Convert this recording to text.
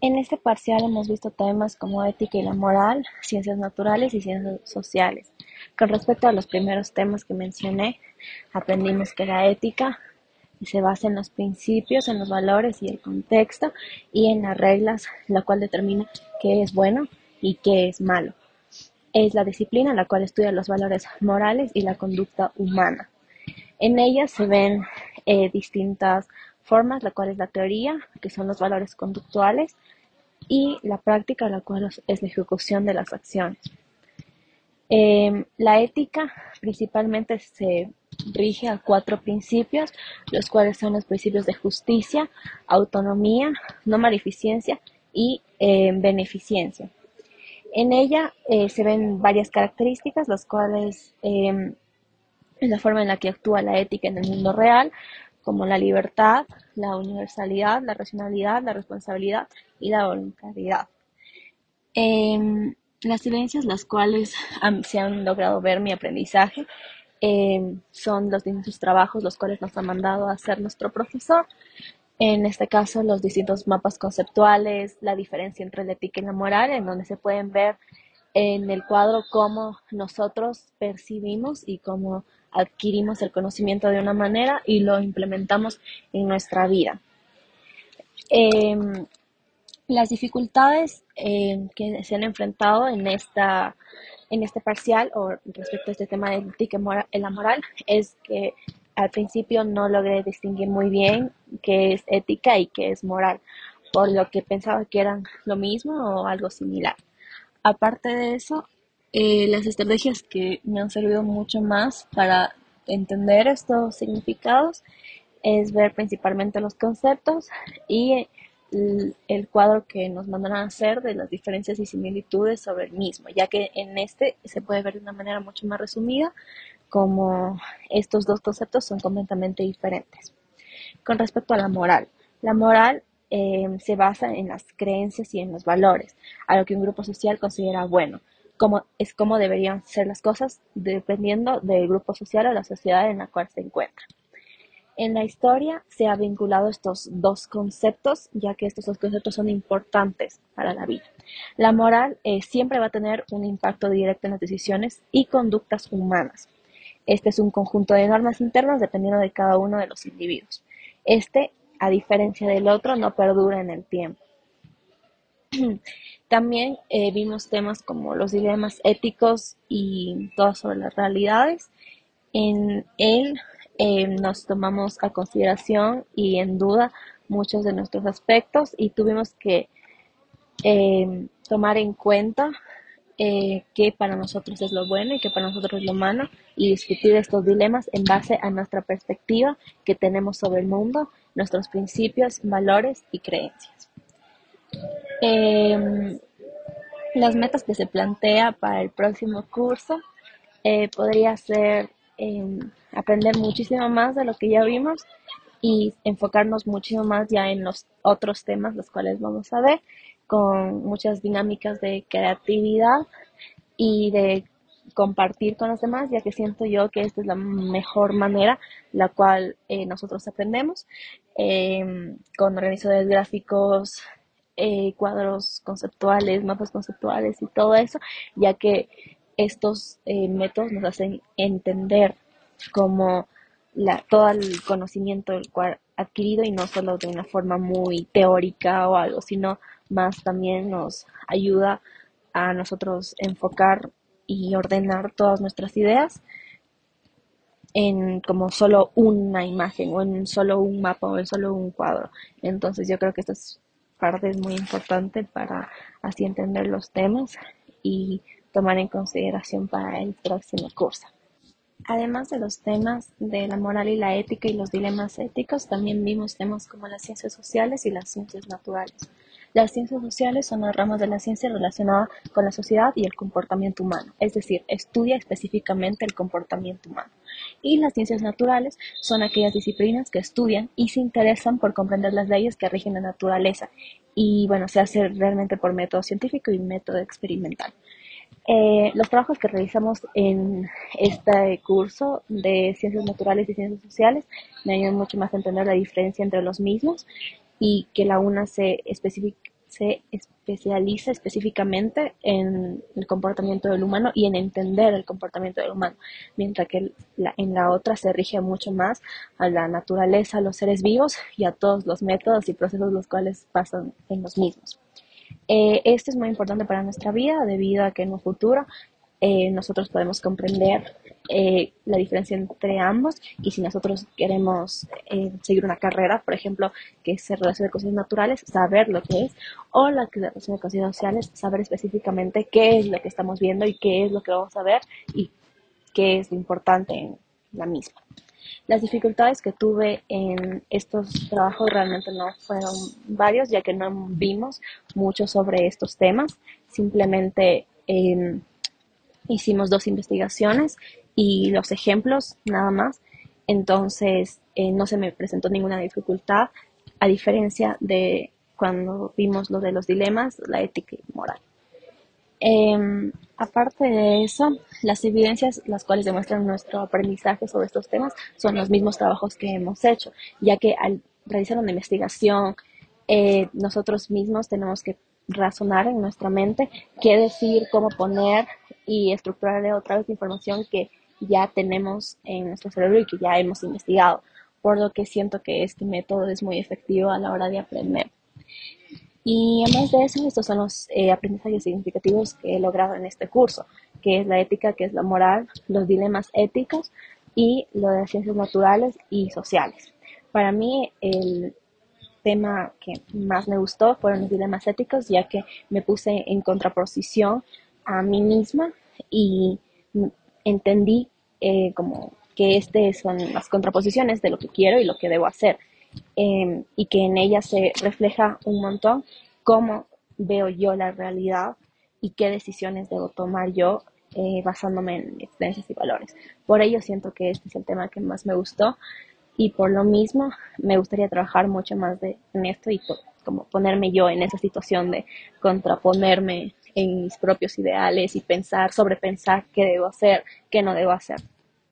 En este parcial hemos visto temas como ética y la moral, ciencias naturales y ciencias sociales. Con respecto a los primeros temas que mencioné, aprendimos que la ética se basa en los principios, en los valores y el contexto y en las reglas, la cual determina qué es bueno y qué es malo. Es la disciplina la cual estudia los valores morales y la conducta humana. En ella se ven eh, distintas formas, la cual es la teoría, que son los valores conductuales, y la práctica, la cual es la ejecución de las acciones. Em, la ética principalmente se rige a cuatro principios, los cuales son los principios de justicia, autonomía, no maleficencia y em, beneficencia. En ella eh, se ven varias características, las cuales em, es la forma en la que actúa la ética en el mundo real, como la libertad, la universalidad, la racionalidad, la responsabilidad y la voluntariedad. Em, las silencias las cuales se han logrado ver mi aprendizaje em, son los distintos trabajos los cuales nos ha mandado a hacer nuestro profesor. En este caso, los distintos mapas conceptuales, la diferencia entre la ética y la moral, en donde se pueden ver en el cuadro cómo nosotros percibimos y cómo adquirimos el conocimiento de una manera y lo implementamos en nuestra vida. Em, las dificultades em, que se han enfrentado en, esta, en este parcial o respecto a este tema de ética y la moral es que al principio no logré distinguir muy bien qué es ética y qué es moral, por lo que pensaba que eran lo mismo o algo similar. Aparte de eso, eh, las estrategias que me han servido mucho más para entender estos significados es ver principalmente los conceptos y el, cuadro que nos mandan a hacer de las diferencias y similitudes sobre el mismo, ya que en este se puede ver de una manera mucho más resumida como estos dos conceptos son completamente diferentes. Con respecto a la moral, la moral eh, se basa en las creencias y en los valores, a lo que un grupo social considera bueno es como deberían ser las cosas dependiendo del grupo social o la sociedad en la cual se encuentra. En la historia se ha vinculado estos dos conceptos, ya que estos dos conceptos son importantes para la vida. La moral eh, siempre va a tener un impacto directo en las decisiones y conductas humanas. Este es un conjunto de normas internas dependiendo de cada uno de los individuos. Este, a diferencia del otro, no perdura en el tiempo. También eh, vimos temas como los dilemas éticos y todo sobre las realidades. En él eh, nos tomamos a consideración y en duda muchos de nuestros aspectos y tuvimos que eh, tomar en cuenta qué para nosotros es lo bueno y qué para nosotros es lo malo y discutir estos dilemas en base a nuestra perspectiva que tenemos sobre el mundo, nuestros principios, valores y creencias. Em, las metas que se plantea para el próximo curso eh, podría ser em, aprender muchísimo más de lo que ya vimos y enfocarnos muchísimo más ya en los otros temas los cuales vamos a ver con muchas dinámicas de creatividad y de compartir con los demás, ya que siento yo que esta es la mejor manera la cual eh, nosotros aprendemos, em, con organizadores gráficos, eh, cuadros conceptuales, mapas conceptuales y todo eso, ya que estos eh, métodos nos hacen entender como la, todo el conocimiento adquirido y no solo de una forma muy teórica o algo, sino más también nos ayuda a nosotros enfocar y ordenar todas nuestras ideas en como solo una imagen o en solo un mapa o en solo un cuadro. Entonces yo creo que esto es parte es muy importante para así entender los temas y tomar en consideración para el próximo curso. Además de los temas de la moral y la ética y los dilemas éticos, también vimos temas como las ciencias sociales y las ciencias naturales. Las ciencias sociales son las ramas de la ciencia relacionada con la sociedad y el comportamiento humano, es decir, estudia específicamente el comportamiento humano. Y las ciencias naturales son aquellas disciplinas que estudian y se interesan por comprender las leyes que rigen la naturaleza. Y bueno, se hace realmente por método científico y método experimental. Eh, los trabajos que realizamos en este curso de ciencias naturales y ciencias sociales me ayudan mucho más a entender la diferencia entre los mismos y que la una se se especializa específicamente en el comportamiento del humano y en entender el comportamiento del humano, mientras que en la otra se rige mucho más a la naturaleza, a los seres vivos y a todos los métodos y procesos los cuales pasan en los mismos. Eh, esto es muy importante para nuestra vida debido a que en un futuro eh, nosotros podemos comprender eh, la diferencia entre ambos y si nosotros queremos eh, seguir una carrera, por ejemplo, que se relacione con ciencias naturales, saber lo que es, o la que se relacione con ciencias sociales, saber específicamente qué es lo que estamos viendo y qué es lo que vamos a ver y qué es lo importante en la misma. Las dificultades que tuve en estos trabajos realmente no fueron varios, ya que no vimos mucho sobre estos temas. Simplemente eh, hicimos dos investigaciones y los ejemplos nada más. Entonces eh, no se me presentó ninguna dificultad, a diferencia de cuando vimos lo de los dilemas, la ética y moral. Em, aparte de eso, las evidencias las cuales demuestran nuestro aprendizaje sobre estos temas son los mismos trabajos que hemos hecho, ya que al realizar una investigación, eh, nosotros mismos tenemos que razonar en nuestra mente qué decir, cómo poner y estructurar otra vez información que ya tenemos en nuestro cerebro y que ya hemos investigado, por lo que siento que este método es muy efectivo a la hora de aprender. Y además de eso, estos son los eh, aprendizajes significativos que he logrado en este curso, que es la ética, que es la moral, los dilemas éticos y lo de las ciencias naturales y sociales. Para mí, el tema que más me gustó fueron los dilemas éticos, ya que me puse en contraposición a mí misma y entendí eh, como que estas son las contraposiciones de lo que quiero y lo que debo hacer. Em, y que en ella se refleja un montón cómo veo yo la realidad y qué decisiones debo tomar yo eh, basándome en experiencias y valores. Por ello siento que este es el tema que más me gustó y por lo mismo me gustaría trabajar mucho más de, en esto y como ponerme yo en esa situación de contraponerme en mis propios ideales y pensar, sobrepensar qué debo hacer, qué no debo hacer.